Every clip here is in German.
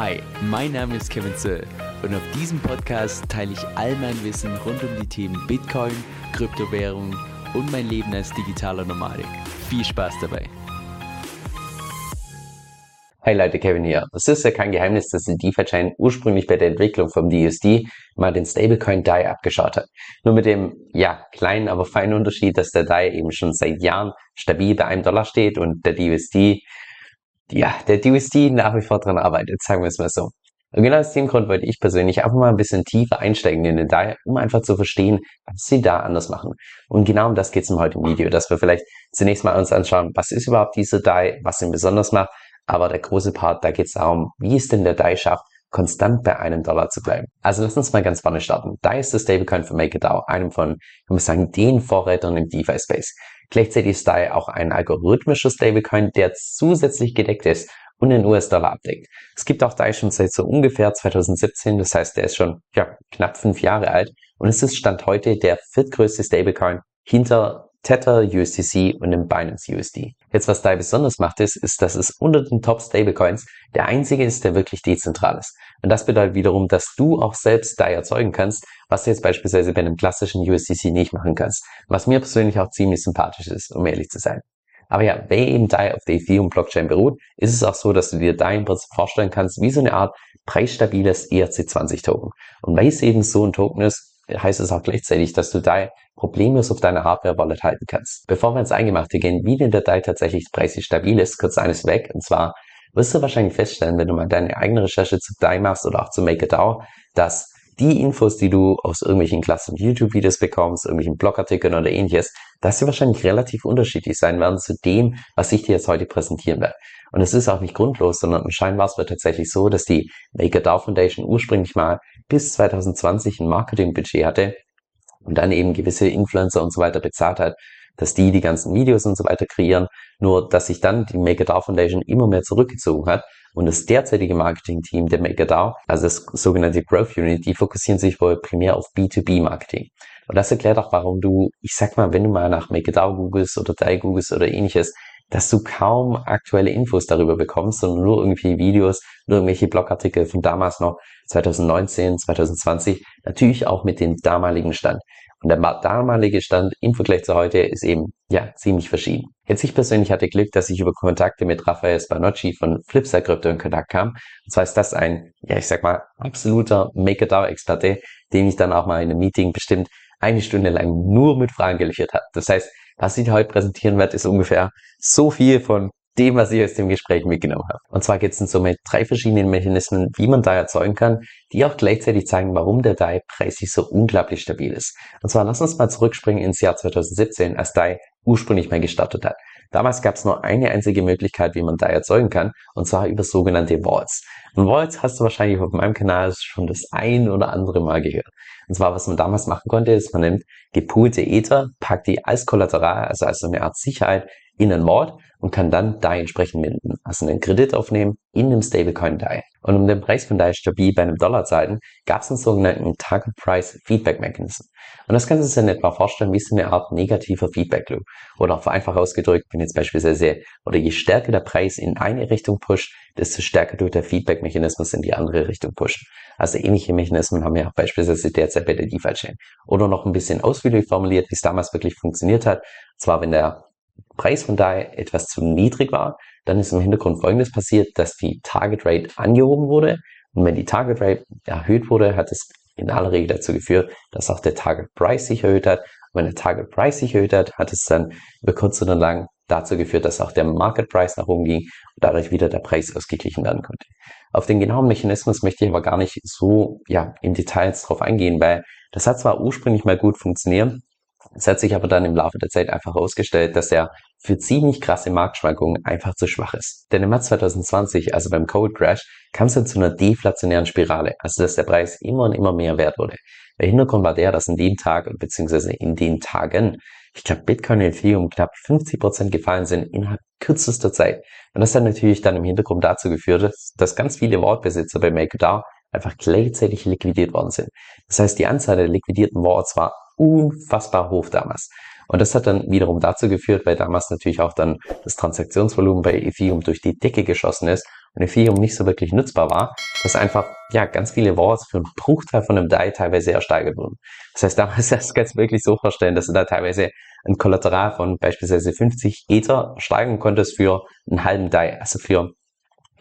Hi, mein Name ist Kevin Zöll und auf diesem Podcast teile ich all mein Wissen rund um die Themen Bitcoin, Kryptowährung und mein Leben als digitaler Nomadik. Viel Spaß dabei! Hi Leute, Kevin hier. Es ist ja kein Geheimnis, dass die DeFi-Chain ursprünglich bei der Entwicklung vom DUSD mal den Stablecoin DAI abgeschaut hat. Nur mit dem, ja, kleinen, aber feinen Unterschied, dass der DAI eben schon seit Jahren stabil bei einem Dollar steht und der DUSD ja, der DUSD nach wie vor dran arbeitet, sagen wir es mal so. Und genau aus dem Grund wollte ich persönlich einfach mal ein bisschen tiefer einsteigen in den DAI, um einfach zu verstehen, was sie da anders machen. Und genau um das geht es im heutigen Video, dass wir vielleicht zunächst mal uns anschauen, was ist überhaupt diese DAI, was ihn besonders macht. Aber der große Part, da geht es darum, wie es denn der DAI schafft, konstant bei einem Dollar zu bleiben. Also lass uns mal ganz vorne starten. DAI ist der Stablecoin von MakerDAO, einem von, ich muss sagen, den Vorrätern im DeFi-Space. Gleichzeitig ist DAI auch ein algorithmischer Stablecoin, der zusätzlich gedeckt ist und den US-Dollar abdeckt. Es gibt auch DAI schon seit so ungefähr 2017, das heißt, der ist schon ja, knapp fünf Jahre alt und es ist Stand heute der viertgrößte Stablecoin hinter Tether USDC und dem Binance USD. Jetzt was DAI besonders macht ist, ist, dass es unter den Top Stablecoins der einzige ist, der wirklich dezentral ist. Und das bedeutet wiederum, dass du auch selbst DAI erzeugen kannst, was du jetzt beispielsweise bei einem klassischen USDC nicht machen kannst. Was mir persönlich auch ziemlich sympathisch ist, um ehrlich zu sein. Aber ja, wenn eben DAI auf der Ethereum Blockchain beruht, ist es auch so, dass du dir DAI im Prinzip vorstellen kannst, wie so eine Art preisstabiles ERC20 Token. Und weil es eben so ein Token ist, heißt es auch gleichzeitig, dass du DAI problemlos auf deiner Hardware-Wallet halten kannst. Bevor wir ins Eingemachte gehen, wie denn der DAI tatsächlich preislich stabil ist, kurz eines weg. Und zwar wirst du wahrscheinlich feststellen, wenn du mal deine eigene Recherche zu DAI machst oder auch zu MakerDAO, dass die Infos, die du aus irgendwelchen klassen YouTube-Videos bekommst, irgendwelchen Blogartikeln oder ähnliches, dass sie wahrscheinlich relativ unterschiedlich sein werden zu dem, was ich dir jetzt heute präsentieren werde. Und es ist auch nicht grundlos, sondern scheinbar war es tatsächlich so, dass die MakerDAO Foundation ursprünglich mal bis 2020 ein Marketingbudget hatte und dann eben gewisse Influencer und so weiter bezahlt hat, dass die die ganzen Videos und so weiter kreieren. Nur, dass sich dann die MakerDAO Foundation immer mehr zurückgezogen hat und das derzeitige Marketing-Team der MakerDAO, also das sogenannte Growth Unit, die fokussieren sich wohl primär auf B2B-Marketing. Und das erklärt auch, warum du, ich sag mal, wenn du mal nach MakerDAO googelst oder DAI googelst oder ähnliches, dass du kaum aktuelle Infos darüber bekommst, sondern nur irgendwie Videos, nur irgendwelche Blogartikel von damals noch 2019, 2020, natürlich auch mit dem damaligen Stand. Und der damalige Stand im Vergleich zu heute ist eben, ja, ziemlich verschieden. Jetzt ich persönlich hatte Glück, dass ich über Kontakte mit Raphael Spanocci von Flipside Crypto in Kontakt kam. Und zwar ist das ein, ja, ich sag mal, absoluter Maker-DAO-Experte, den ich dann auch mal in einem Meeting bestimmt eine Stunde lang nur mit Fragen gelöchert habe. Das heißt, was ich heute präsentieren werde, ist ungefähr so viel von dem, was ich aus dem Gespräch mitgenommen habe. Und zwar geht es in somit drei verschiedenen Mechanismen, wie man DAI erzeugen kann, die auch gleichzeitig zeigen, warum der DAI preislich so unglaublich stabil ist. Und zwar lass uns mal zurückspringen ins Jahr 2017, als DAI ursprünglich mal gestartet hat. Damals gab es nur eine einzige Möglichkeit, wie man DAI erzeugen kann, und zwar über sogenannte Vaults. Und Vaults hast du wahrscheinlich auf meinem Kanal schon das ein oder andere Mal gehört. Und zwar, was man damals machen konnte, ist, man nimmt gepoolte Ether, packt die als Kollateral, also als eine Art Sicherheit, in ein Vault und kann dann DAI entsprechend minden, also einen Kredit aufnehmen in einem Stablecoin DAI. Und um den Preis von DAI stabil bei einem Dollar zu halten, gab es einen sogenannten Target Price Feedback Mechanism. Und das kannst du dir in etwa vorstellen wie so eine Art negativer Feedback Loop. Oder auch vereinfacht ausgedrückt, wenn jetzt beispielsweise, oder je stärker der Preis in eine Richtung pusht, desto stärker tut der Feedback Mechanismus in die andere Richtung pushen. Also ähnliche Mechanismen haben wir auch beispielsweise derzeit bei der DeFi-Chain. Oder noch ein bisschen ausführlich formuliert, wie es damals wirklich funktioniert hat. Und zwar, wenn der Preis von DAI etwas zu niedrig war, dann ist im Hintergrund Folgendes passiert, dass die Target Rate angehoben wurde. Und wenn die Target Rate erhöht wurde, hat es in aller Regel dazu geführt, dass auch der Target Price sich erhöht hat. Und wenn der Target Price sich erhöht hat, hat es dann über kurz oder lang dazu geführt, dass auch der Market Price nach oben ging und dadurch wieder der Preis ausgeglichen werden konnte. Auf den genauen Mechanismus möchte ich aber gar nicht so ja, in Details drauf eingehen, weil das hat zwar ursprünglich mal gut funktioniert, es hat sich aber dann im Laufe der Zeit einfach herausgestellt, dass er für ziemlich krasse Marktschwankungen einfach zu schwach ist. Denn im März 2020, also beim Covid Crash, kam es dann zu einer deflationären Spirale, also dass der Preis immer und immer mehr wert wurde. Der Hintergrund war der, dass in dem Tag beziehungsweise in den Tagen, ich glaube Bitcoin und Ethereum knapp 50 Prozent gefallen sind innerhalb kürzester Zeit. Und das hat natürlich dann im Hintergrund dazu geführt, dass ganz viele Wortbesitzer bei MakerDAO einfach gleichzeitig liquidiert worden sind. Das heißt, die Anzahl der liquidierten Worts war unfassbar hoch damals. Und das hat dann wiederum dazu geführt, weil damals natürlich auch dann das Transaktionsvolumen bei Ethereum durch die Decke geschossen ist und Ethereum nicht so wirklich nutzbar war, dass einfach ja ganz viele Wallets für einen Bruchteil von einem DAI teilweise ersteigert wurden. Das heißt, damals kannst du wirklich so vorstellen, dass du da teilweise ein Kollateral von beispielsweise 50 Ether steigern konntest für einen halben DAI, also für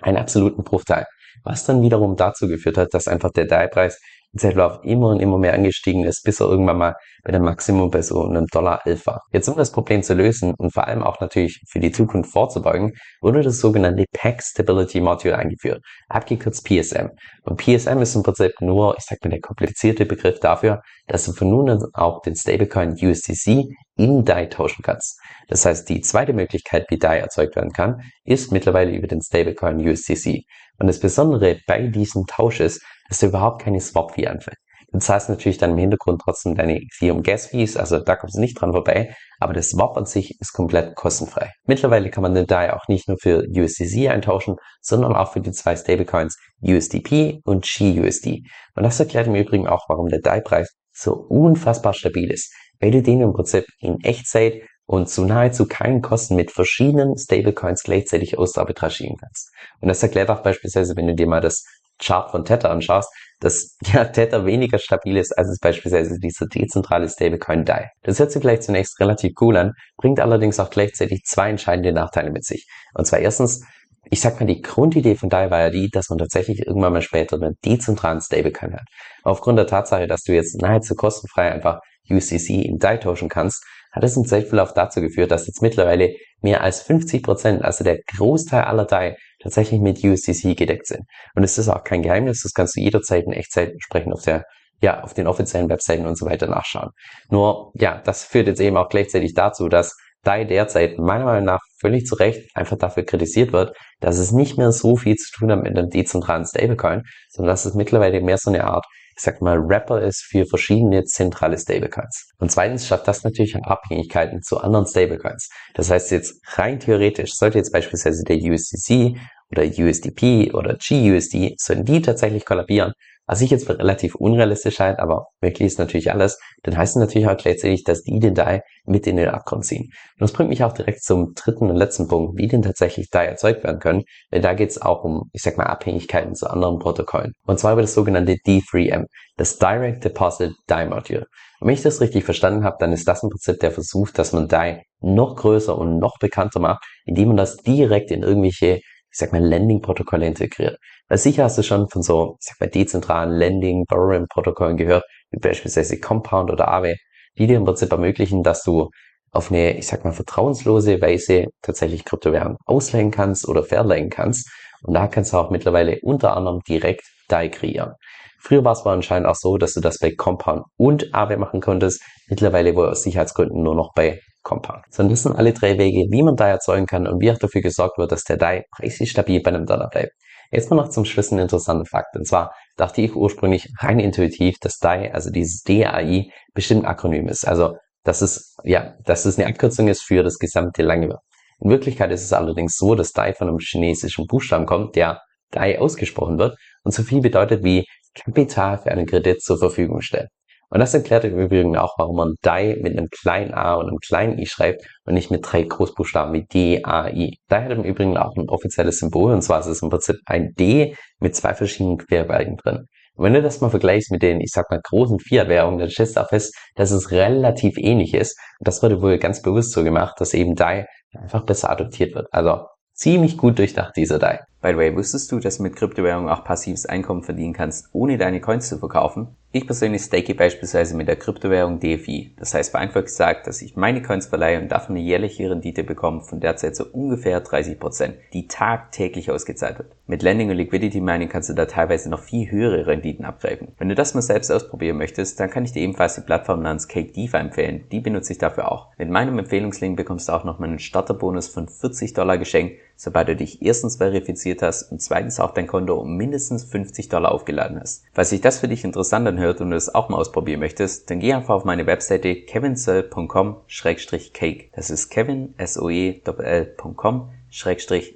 einen absoluten Bruchteil. Was dann wiederum dazu geführt hat, dass einfach der DAI-Preis Zeitlauf immer und immer mehr angestiegen ist, bis er irgendwann mal bei dem Maximum bei so einem Dollar 11 war. Jetzt um das Problem zu lösen und vor allem auch natürlich für die Zukunft vorzubeugen, wurde das sogenannte Pack Stability Module eingeführt, abgekürzt PSM. Und PSM ist im Prinzip nur, ich sag mal, der komplizierte Begriff dafür, dass du von nun an auch den Stablecoin USDC in DAI tauschen kannst. Das heißt, die zweite Möglichkeit, wie DAI erzeugt werden kann, ist mittlerweile über den Stablecoin USDC. Und das Besondere bei diesem Tausch ist, dass da überhaupt keine Swap-Fee anfällt. Du zahlst natürlich dann im Hintergrund trotzdem deine Ethereum Gas Fees, also da kommst du nicht dran vorbei, aber der Swap an sich ist komplett kostenfrei. Mittlerweile kann man den DAI auch nicht nur für USDC eintauschen, sondern auch für die zwei Stablecoins USDP und GUSD. Und das erklärt im Übrigen auch, warum der DAI-Preis so unfassbar stabil ist, weil du den im Prinzip in Echtzeit und zu nahezu keinen Kosten mit verschiedenen Stablecoins gleichzeitig ausarbitragieren kannst. Und das erklärt auch beispielsweise, wenn du dir mal das Chart von Tether anschaust, dass ja, Tether weniger stabil ist, als es beispielsweise dieser dezentrale Stablecoin DAI. Das hört sich vielleicht zunächst relativ cool an, bringt allerdings auch gleichzeitig zwei entscheidende Nachteile mit sich. Und zwar erstens, ich sag mal, die Grundidee von DAI war ja die, dass man tatsächlich irgendwann mal später einen dezentralen Stablecoin hat. Aufgrund der Tatsache, dass du jetzt nahezu kostenfrei einfach UCC in DAI tauschen kannst, hat es im Zeitverlauf dazu geführt, dass jetzt mittlerweile mehr als 50 Prozent, also der Großteil aller DAI, tatsächlich mit USDC gedeckt sind. Und es ist auch kein Geheimnis, das kannst du jederzeit in Echtzeit entsprechend auf der ja, auf den offiziellen Webseiten und so weiter nachschauen. Nur, ja, das führt jetzt eben auch gleichzeitig dazu, dass DAI derzeit meiner Meinung nach völlig zu Recht einfach dafür kritisiert wird, dass es nicht mehr so viel zu tun hat mit einem dezentralen Stablecoin, sondern dass es mittlerweile mehr so eine Art ich sag mal, Rapper ist für verschiedene zentrale Stablecoins. Und zweitens schafft das natürlich Abhängigkeiten zu anderen Stablecoins. Das heißt jetzt rein theoretisch sollte jetzt beispielsweise der USDC oder USDP oder GUSD, sollten die tatsächlich kollabieren, was ich jetzt für relativ unrealistisch halte, aber wirklich ist natürlich alles, dann heißt es natürlich auch gleichzeitig, dass die den DAI mit in den Abgrund ziehen. Und das bringt mich auch direkt zum dritten und letzten Punkt, wie denn tatsächlich DAI erzeugt werden können, denn da geht es auch um, ich sag mal, Abhängigkeiten zu anderen Protokollen. Und zwar über das sogenannte D3M, das Direct Deposit DAI Module. Und wenn ich das richtig verstanden habe, dann ist das im Prinzip der Versuch, dass man DAI noch größer und noch bekannter macht, indem man das direkt in irgendwelche ich sag mal, Landing-Protokolle integriert. Weil sicher hast du schon von so, ich sag mal, dezentralen Landing, Borrowing-Protokollen gehört, wie beispielsweise Compound oder Aave, die dir im Prinzip ermöglichen, dass du auf eine, ich sag mal, vertrauenslose Weise tatsächlich Kryptowährungen ausleihen kannst oder verleihen kannst. Und da kannst du auch mittlerweile unter anderem direkt DAI kreieren. Früher war es aber anscheinend auch so, dass du das bei Compound und Aave machen konntest. Mittlerweile wohl aus Sicherheitsgründen nur noch bei Compound. Sondern das sind alle drei Wege, wie man DAI erzeugen kann und wie auch dafür gesorgt wird, dass der DAI preislich stabil bei einem Dollar bleibt. Jetzt mal noch zum Schluss ein interessanter Fakt. Und zwar dachte ich ursprünglich rein intuitiv, dass DAI, also dieses DAI, bestimmt ein Akronym ist. Also, dass es, ja, dass es eine Abkürzung ist für das gesamte lange. In Wirklichkeit ist es allerdings so, dass DAI von einem chinesischen Buchstaben kommt, der DAI ausgesprochen wird und so viel bedeutet wie Kapital für einen Kredit zur Verfügung stellen. Und das erklärt im Übrigen auch, warum man DAI mit einem kleinen a und einem kleinen i schreibt und nicht mit drei Großbuchstaben wie D, A, I. DAI hat im Übrigen auch ein offizielles Symbol und zwar ist es im Prinzip ein D mit zwei verschiedenen Querbalken drin. Und wenn du das mal vergleichst mit den, ich sag mal, großen Fiat-Währungen, dann stellst du auch fest, dass es relativ ähnlich ist. Und das wurde wohl ganz bewusst so gemacht, dass eben DAI einfach besser adoptiert wird. Also ziemlich gut durchdacht, dieser DAI. By the way, wusstest du, dass du mit Kryptowährungen auch passives Einkommen verdienen kannst, ohne deine Coins zu verkaufen? Ich persönlich stake beispielsweise mit der Kryptowährung DFI. Das heißt vereinfacht gesagt, dass ich meine Coins verleihe und davon eine jährliche Rendite bekomme von derzeit so ungefähr 30%, die tagtäglich ausgezahlt wird. Mit Lending und Liquidity Mining kannst du da teilweise noch viel höhere Renditen abgreifen. Wenn du das mal selbst ausprobieren möchtest, dann kann ich dir ebenfalls die Plattform namens Cake DeFi empfehlen. Die benutze ich dafür auch. Mit meinem Empfehlungslink bekommst du auch noch einen Starterbonus von 40 Dollar geschenkt, sobald du dich erstens verifiziert hast und zweitens auch dein Konto um mindestens 50 Dollar aufgeladen hast. Falls sich das für dich interessant anhört und du es auch mal ausprobieren möchtest, dann geh einfach auf meine Webseite kevinsoe.com-cake. Das ist kevin,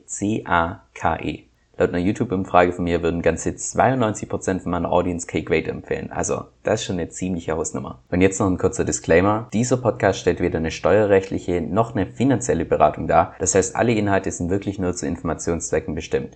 c-a-k-e. Laut einer YouTube-Umfrage von mir würden ganze 92% von meiner Audience Cake Weight empfehlen. Also, das ist schon eine ziemliche Hausnummer. Und jetzt noch ein kurzer Disclaimer. Dieser Podcast stellt weder eine steuerrechtliche noch eine finanzielle Beratung dar. Das heißt, alle Inhalte sind wirklich nur zu Informationszwecken bestimmt.